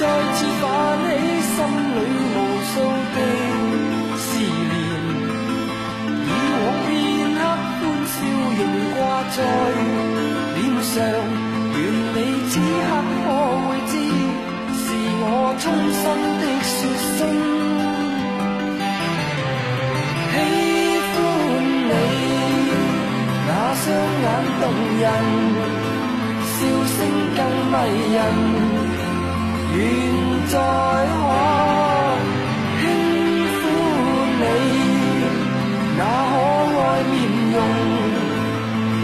再次泛起心里无数的思念，以往片刻欢笑仍挂在脸上。愿你此刻可会知，是我衷心的说声喜欢你，那双眼动人，笑声更迷人。愿再可轻抚你那可爱面容，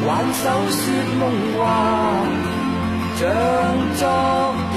挽手说梦话。像昨天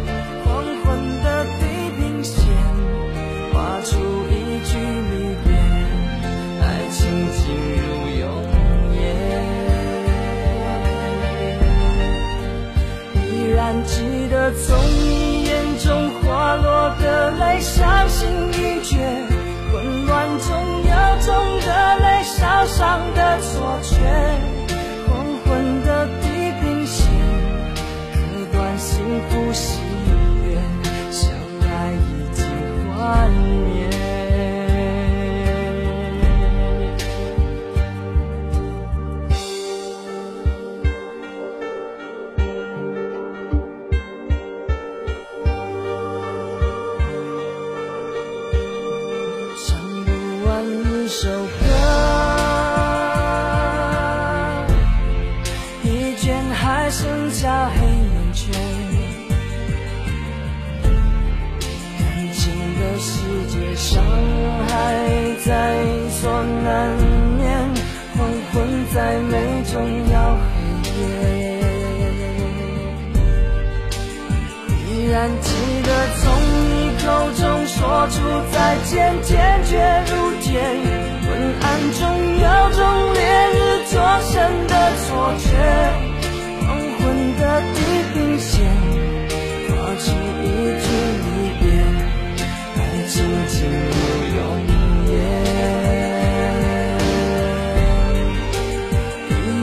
伤害在所难免。黄昏再美，终要黑夜。依然记得从你口中说出再见，坚决如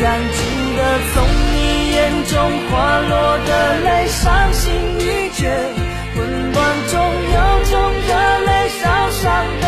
然惊得从你眼中滑落的泪，伤心欲绝，混乱中有种热泪，烧伤的。